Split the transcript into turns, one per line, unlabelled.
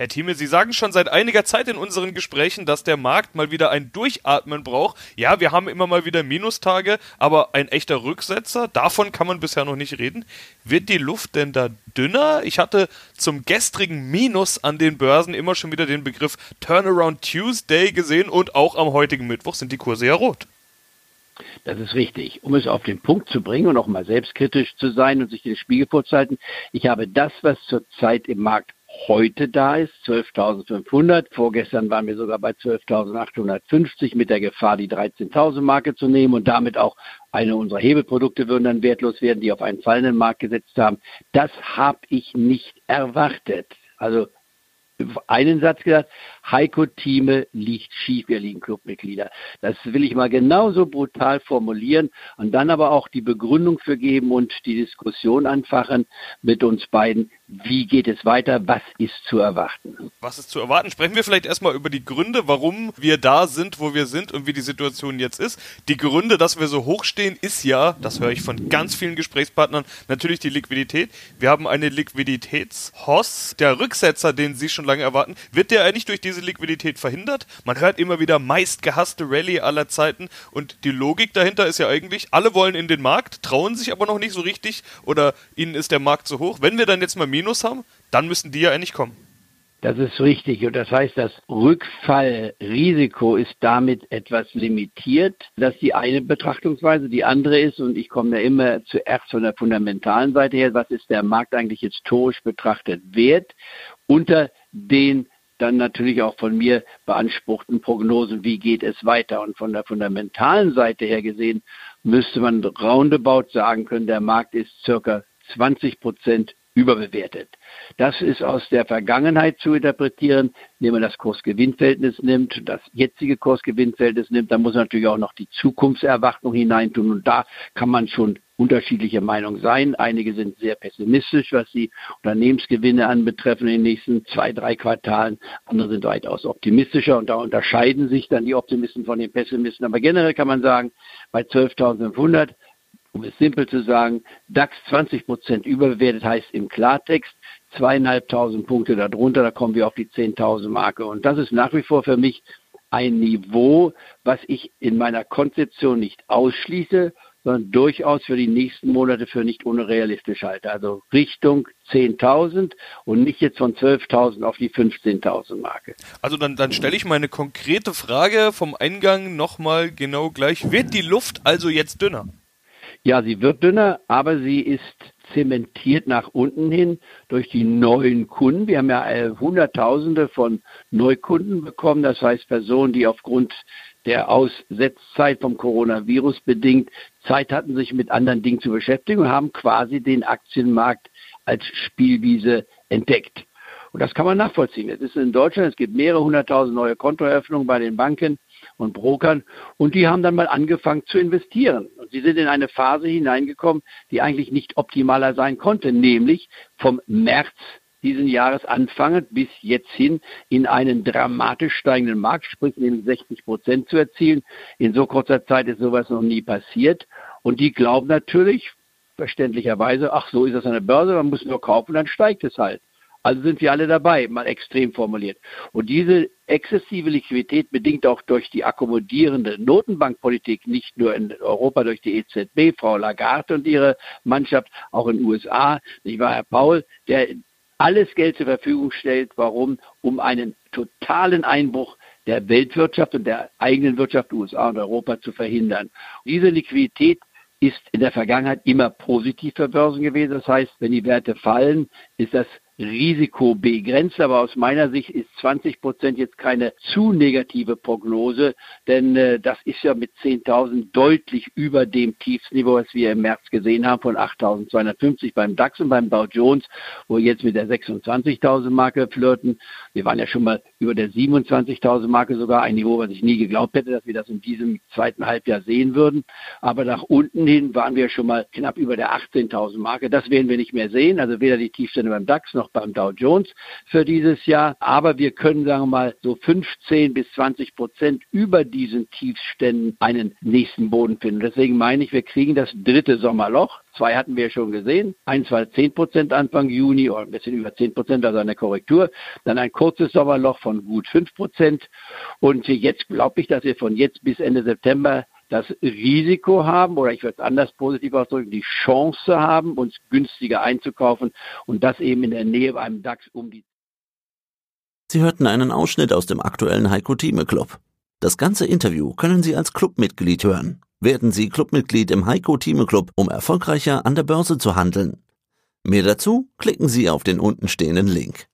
Herr Thieme, Sie sagen schon seit einiger Zeit in unseren Gesprächen, dass der Markt mal wieder ein Durchatmen braucht. Ja, wir haben immer mal wieder Minustage, aber ein echter Rücksetzer, davon kann man bisher noch nicht reden. Wird die Luft denn da dünner? Ich hatte zum gestrigen Minus an den Börsen immer schon wieder den Begriff Turnaround Tuesday gesehen und auch am heutigen Mittwoch sind die Kurse ja rot.
Das ist richtig. Um es auf den Punkt zu bringen und auch mal selbstkritisch zu sein und sich den Spiegel vorzuhalten, ich habe das, was zurzeit im Markt heute da ist, 12.500. Vorgestern waren wir sogar bei 12.850 mit der Gefahr, die 13.000 Marke zu nehmen und damit auch eine unserer Hebelprodukte würden dann wertlos werden, die auf einen fallenden Markt gesetzt haben. Das habe ich nicht erwartet. Also einen Satz gesagt, Heiko Thieme liegt schief, wir liegen Clubmitglieder. Das will ich mal genauso brutal formulieren und dann aber auch die Begründung für geben und die Diskussion anfachen mit uns beiden. Wie geht es weiter? Was ist zu erwarten?
Was ist zu erwarten? Sprechen wir vielleicht erstmal über die Gründe, warum wir da sind, wo wir sind und wie die Situation jetzt ist. Die Gründe, dass wir so hoch stehen, ist ja, das höre ich von ganz vielen Gesprächspartnern, natürlich die Liquidität. Wir haben eine Liquiditätshoss. Der Rücksetzer, den Sie schon lange erwarten, wird der eigentlich durch diese Liquidität verhindert? Man hört immer wieder meist gehasste Rallye aller Zeiten und die Logik dahinter ist ja eigentlich, alle wollen in den Markt, trauen sich aber noch nicht so richtig oder ihnen ist der Markt zu hoch. Wenn wir dann jetzt mal Minus haben, dann müssen die ja eigentlich kommen.
Das ist richtig. Und das heißt, das Rückfallrisiko ist damit etwas limitiert. Das ist die eine Betrachtungsweise. Die andere ist, und ich komme ja immer zuerst von der fundamentalen Seite her, was ist der Markt eigentlich historisch betrachtet wert unter den dann natürlich auch von mir beanspruchten Prognosen, wie geht es weiter. Und von der fundamentalen Seite her gesehen, müsste man roundabout sagen können, der Markt ist circa 20 Prozent überbewertet. Das ist aus der Vergangenheit zu interpretieren. Wenn man das Kursgewinnverhältnis nimmt, das jetzige Kursgewinnverhältnis nimmt, dann muss man natürlich auch noch die Zukunftserwartung hineintun. Und da kann man schon unterschiedliche Meinung sein. Einige sind sehr pessimistisch, was die Unternehmensgewinne anbetreffen in den nächsten zwei, drei Quartalen. Andere sind weitaus optimistischer und da unterscheiden sich dann die Optimisten von den Pessimisten. Aber generell kann man sagen, bei 12.500 um es simpel zu sagen, DAX 20 Prozent überbewertet heißt im Klartext zweieinhalbtausend Punkte darunter, da kommen wir auf die 10.000 Marke. Und das ist nach wie vor für mich ein Niveau, was ich in meiner Konzeption nicht ausschließe, sondern durchaus für die nächsten Monate für nicht unrealistisch halte. Also Richtung 10.000 und nicht jetzt von 12.000 auf die 15.000 Marke.
Also dann, dann stelle ich meine konkrete Frage vom Eingang nochmal genau gleich. Wird die Luft also jetzt dünner?
Ja, sie wird dünner, aber sie ist zementiert nach unten hin durch die neuen Kunden. Wir haben ja äh, Hunderttausende von Neukunden bekommen, das heißt Personen, die aufgrund der Aussetzzeit vom Coronavirus bedingt Zeit hatten, sich mit anderen Dingen zu beschäftigen und haben quasi den Aktienmarkt als Spielwiese entdeckt. Und das kann man nachvollziehen. Es ist in Deutschland, es gibt mehrere hunderttausend neue Kontoeröffnungen bei den Banken und Brokern und die haben dann mal angefangen zu investieren. Sie sind in eine Phase hineingekommen, die eigentlich nicht optimaler sein konnte, nämlich vom März diesen Jahres anfangen bis jetzt hin in einen dramatisch steigenden Markt, sprich nämlich 60 Prozent zu erzielen. In so kurzer Zeit ist sowas noch nie passiert. Und die glauben natürlich, verständlicherweise, ach, so ist das an der Börse, man muss nur kaufen, dann steigt es halt. Also sind wir alle dabei, mal extrem formuliert. Und diese exzessive Liquidität bedingt auch durch die akkommodierende Notenbankpolitik, nicht nur in Europa durch die EZB, Frau Lagarde und ihre Mannschaft, auch in den USA, nicht wahr, Herr Paul, der alles Geld zur Verfügung stellt. Warum? Um einen totalen Einbruch der Weltwirtschaft und der eigenen Wirtschaft USA und Europa zu verhindern. Diese Liquidität ist in der Vergangenheit immer positiv für Börsen gewesen. Das heißt, wenn die Werte fallen, ist das Risiko begrenzt, aber aus meiner Sicht ist 20 Prozent jetzt keine zu negative Prognose, denn äh, das ist ja mit 10.000 deutlich über dem Tiefsniveau, was wir im März gesehen haben, von 8.250 beim DAX und beim Dow Jones, wo wir jetzt mit der 26.000 Marke flirten. Wir waren ja schon mal über der 27.000 Marke sogar, ein Niveau, was ich nie geglaubt hätte, dass wir das in diesem zweiten Halbjahr sehen würden. Aber nach unten hin waren wir schon mal knapp über der 18.000 Marke. Das werden wir nicht mehr sehen, also weder die Tiefstände beim DAX noch beim Dow Jones für dieses Jahr. Aber wir können, sagen wir mal, so 15 bis 20 Prozent über diesen Tiefständen einen nächsten Boden finden. Deswegen meine ich, wir kriegen das dritte Sommerloch. Zwei hatten wir schon gesehen. Eins war 10 Prozent Anfang Juni oder ein bisschen über 10 Prozent, also eine Korrektur. Dann ein kurzes Sommerloch von gut 5 Prozent. Und jetzt glaube ich, dass wir von jetzt bis Ende September das Risiko haben, oder ich würde es anders positiv ausdrücken, die Chance haben, uns günstiger einzukaufen und das eben in der Nähe beim DAX um die.
Sie hörten einen Ausschnitt aus dem aktuellen Heiko Thieme Club. Das ganze Interview können Sie als Clubmitglied hören. Werden Sie Clubmitglied im Heiko Thieme Club, um erfolgreicher an der Börse zu handeln. Mehr dazu klicken Sie auf den untenstehenden Link.